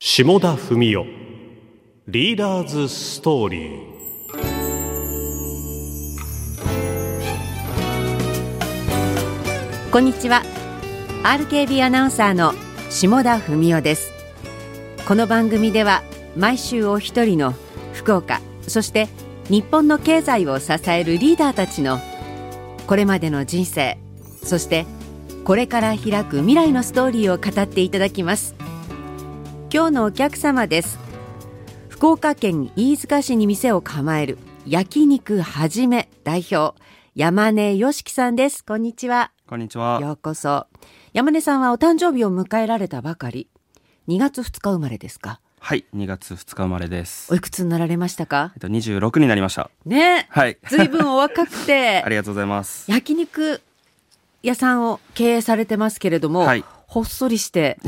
下田文雄。リーダーズストーリーこんにちは RKB アナウンサーの下田文雄です。この番組では毎週お一人の福岡そして日本の経済を支えるリーダーたちのこれまでの人生そしてこれから開く未来のストーリーを語っていただきます。今日のお客様です福岡県飯塚市に店を構える焼肉はじめ代表山根よしきさんですこんにちはこんにちは。ようこそ山根さんはお誕生日を迎えられたばかり2月2日生まれですか？はい、2月2日生まれですお。いくつになられましたか？えっと、26になりました。ねはい。ずいぶんお若くて ありがとうございます。焼肉屋さんを経営されてますけれども、はいほっそりして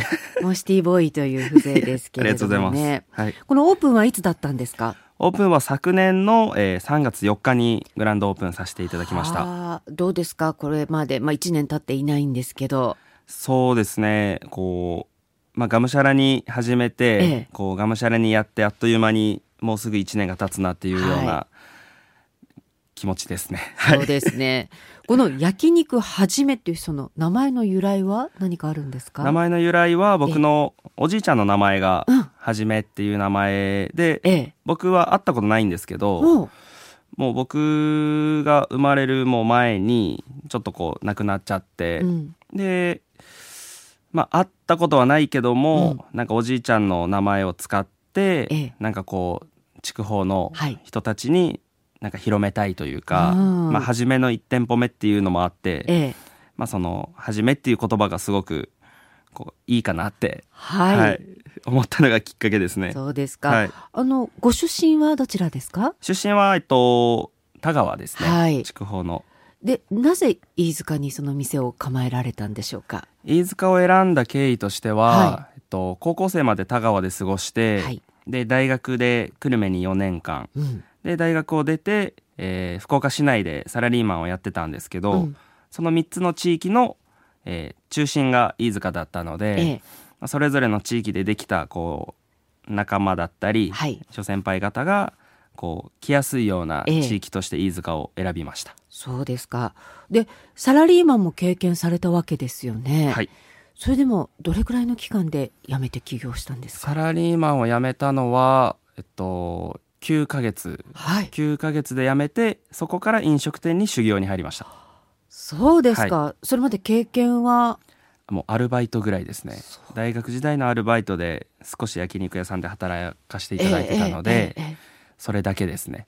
もうシティボーイという風情ですけ ありれがとうございます。どもねはい。このオープンはいつだったんですか？オープンは昨年の、えー3月4日にグランドオープンさせていただきました。あーどうですか？これまで、まあ、1年経っていないんですけど。そうですね、こう、まあ、がむしゃらに始めて、ええ。こう、がむしゃらにやってあっという間にもうすぐ1年が経つなっていうようはな気持ちですね。はい。そうですね。この焼肉はじめっていうその名前の由来は何かあるんですか？名前の由来は僕のおじいちゃんの名前がうん、はじめっていう名前で、ええ。僕は会ったことないんですけど、もう僕が生まれるもう前にちょっとこう亡くなっちゃって、うん。でまあ会ったことはないけども、なんかおじいちゃんの名前を使って、ええ。なんかこう筑豊のはい。人たちになんか広めたいというか、うん。まあ初めの1店舗目っていうのもあって、ええ。まあその初めっていう言葉がすごくこういいかなって、はい、思ったのがきっかけですね。そうですか、はい。あのご出身はどちらですか？出身はえっと田川ですね、はい。筑豊の。でなぜ飯塚にその店を構えられたんでしょうか？飯塚を選んだ経緯としては、はえっと、高校生まで田川で過ごして、はい。で大学で久留米に4年間うんで大学を出て、えー福岡市内でサラリーマンをやってたんですけど、うん。その3つの地域の、えー中心が飯塚だったので、ええ。まあそれぞれの地域でできたこう仲間だったり、はい。諸先輩方がこう来やすいようなええ。地域として飯塚を選びました。そうですか。でサラリーマンも経験されたわけですよね。はい。それでもどれくらいの期間で辞めて起業したんですか？サラリーマンを辞めたのは、えっと、9ヶ月。はい。9ヶ月で辞めてそこから飲食店に修行に入りました。そうですか、それまで経験は？もうアルバイトぐらいですね。大学時代のアルバイトで少し焼肉屋さんで働かせていただいてたので、ええええええそれだけですね。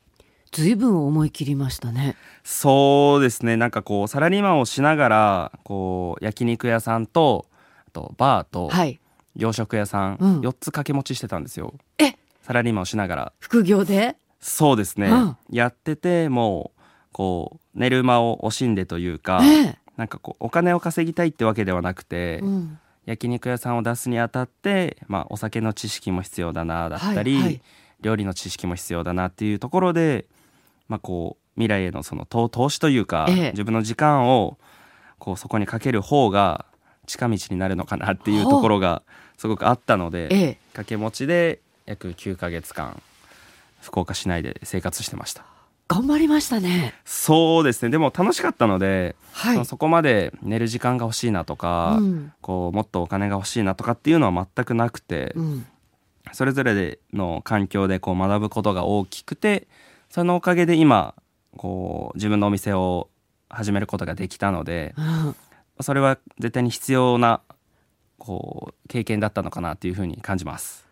ずいぶん思い切りましたね。そうですね。なんかこうサラリーマンをしながらこう焼肉屋さんとあとバーとはい。洋食屋さん、うん。4つ掛け持ちしてたんですよ。えサラリーマンをしながら。副業で？そうですね、うん。やっててもうこう寝る間を惜しんでというか、ねなんかこうお金を稼ぎたいってわけではなくて、え、うん、焼肉屋さんを出すにあたって、まあ、お酒の知識も必要だなだったり、はいはい。料理の知識も必要だなっていうところで、まあ、こう未来へのその投投資というか、ええ。自分の時間をこうそこにかける方が近道になるのかなっていうところがすごくあったので、ええ。掛け持ちで約9ヶ月間福岡市内で生活してました。頑張りましたね。そうですね。でも楽しかったので、はい。そのそこまで寝る時間が欲しいなとか、うん。こうもっとお金が欲しいなとかっていうのは全くなくて、うん。それぞれでの環境でこう学ぶことが大きくてそのおかげで今こう自分のお店を始めることができたのでうん。それは絶対に必要なこう経験だったのかなっていうふうに感じます。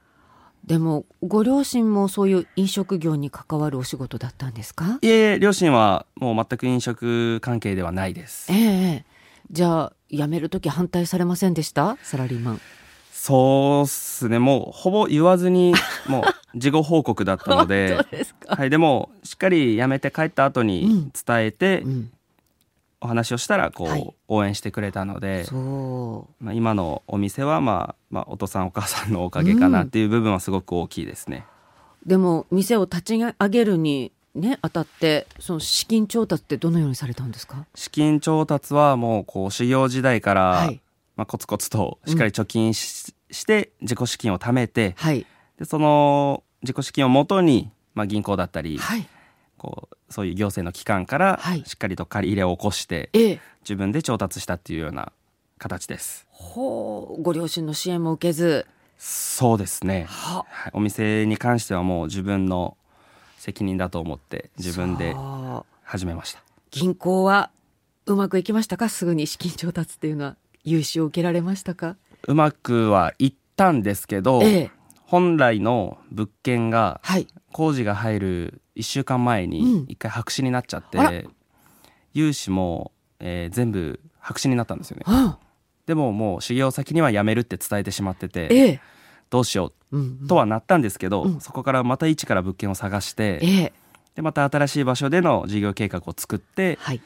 でもご両親もそういう飲食業に関わるお仕事だったんですか？いえ両親はもう全く飲食関係ではないです。え。えじゃあ辞める時反対されませんでした？サラリーマン。そうっすね。もうほぼ言わずに もう事後報告だったので。本当ですか、はい、でもしっかり辞めて帰った後に伝えて、うん、お話をしたらこう、はい。応援してくれたので、そまあ、今のお店は、まあ、まあお父さんお母さんのおかげかなっていう部分はすごく大きいですね。うでも店を立ち上げるにね当たってその資金調達ってどのようにされたんですか？資金調達はもうこう修行時代から、はい。まあ、コツコツとしっかり貯金し,、して自己資金を貯めてはい。でその自己資金をもとに、まあ、銀行だったり、はいこうそういう行政の機関からはい。しっかりと借り入れを起こして、ええ。自分で調達したっていうような形です。ほう。ご両親の支援も受けず。そうですね、は。はい。お店に関してはもう自分の責任だと思って自分で始めました。銀行はうまくいきましたか？すぐに資金調達っていうのは融資を受けられましたか？うまくはいったんですけど、ええ本来の物件がはい。工事が入る1週間前うん。に一回白紙になっちゃって、あら。融資も、えー全部白紙になったんですよね。あでももう修行先には辞めるって伝えてしまっててええ。どうしようんうとはなったんですけど、うん。そこからまた一から物件を探してええ。でまた新しい場所での事業計画を作ってはい。っ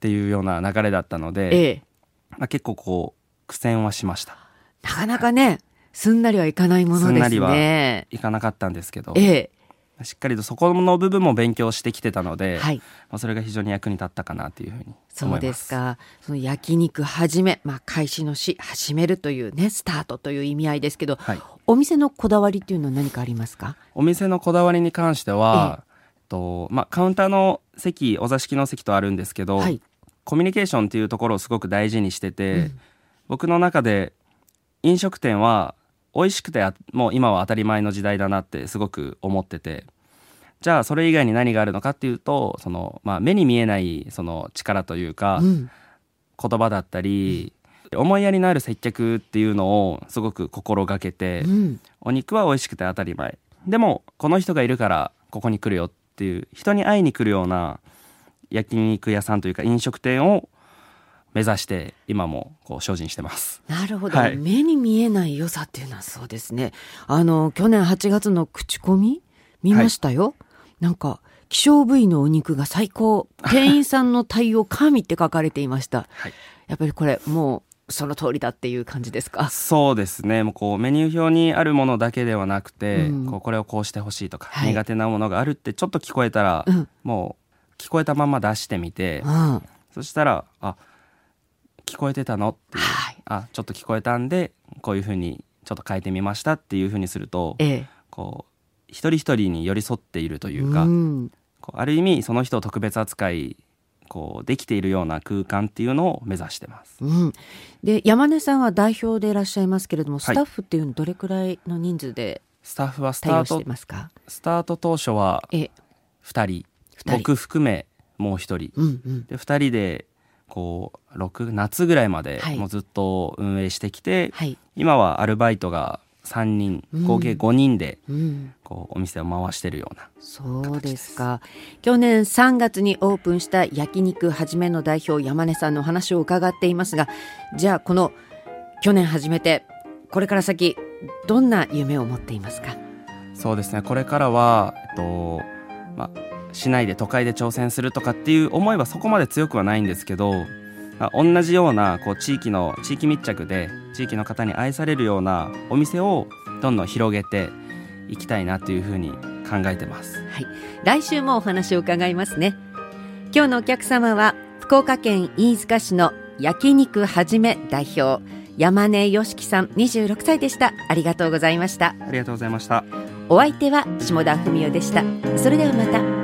ていうような流れだったので、ええ。まあ、結構こう苦戦はしました。なかなかねすんなりはいかないものですすんなりはねいかなかったんですけどええ。しっかりとそこの部分も勉強してきてたので、はい。まあ、それが非常に役に立ったかなというふうに思います。そうですか。その焼肉始め、まあ、開始のし始めるというねスタートという意味合いですけど、はい、お店のこだわりっていうのは何かありますか？お店のこだわりに関しては、とまあ、カウンターの席お座敷の席とあるんですけど、はい。コミュニケーションっていうところをすごく大事にしてて、うん。僕の中で飲食店は美味しくてあもう今は当たり前の時代だなってすごく思ってて。じゃあそれ以外に何があるのかっていうとその、まあ、目に見えないその力というか、うん。言葉だったり、思いやりのある接客っていうのをすごく心がけて、うん。お肉は美味しくて当たり前。でもこの人がいるからここに来るよっていう人に会いに来るような焼肉屋さんというか飲食店を目指して今もこう精進してます。なるほど、はい。目に見えない良さっていうのはそうですね。あの去年8月の口コミ見ましたよ、なんか希少部位のお肉が最高。店員さんの対応神って書かれていました。はい。やっぱりこれもうその通りだっていう感じですか？そうですね。もうこうメニュー表にあるものだけではなくて、うん。こうこれをこうしてほしいとか、はい。苦手なものがあるってちょっと聞こえたら、うん。もう聞こえたまま出してみて、うん。そしたらあ聞こえてたの？っていう、はい。あちょっと聞こえたんでこういうふうにちょっと変えてみましたっていうふうにするとええ。こう一人一人に寄り添っているというか、うん。こうある意味その人を特別扱いこうできているような空間っていうのを目指してます。うん、で山根さんは代表でいらっしゃいますけれども、はい。スタッフっていうのはどれくらいの人数でスタッフはスタートてますか？スタート当初はえ2人。二人。僕含めもう1人。うんうん。で2人でこう6夏ぐらいまではい。もうずっと運営してきて、はい、今はアルバイトが3人うん。合計5人でうん、こうお店を回してるようなそうですか。去年3月にオープンした焼肉はじめの代表山根さんのお話を伺っていますがじゃあこの去年始めてこれから先どんな夢を持っていますか？そうですね。これからは、えっとまあ、市内で都会で挑戦するとかっていう思いはそこまで強くはないんですけど、まあ、同じようなこう地域の地域密着で地域の方に愛されるようなお店をどんどん広げていきたいなというふうに考えてます。はい、来週もお話を伺いますね。今日のお客様は福岡県飯塚市の焼肉はじめ代表山根良樹さん26歳でした。ありがとうございました。ありがとうございました。お相手は下田文代でした。それではまた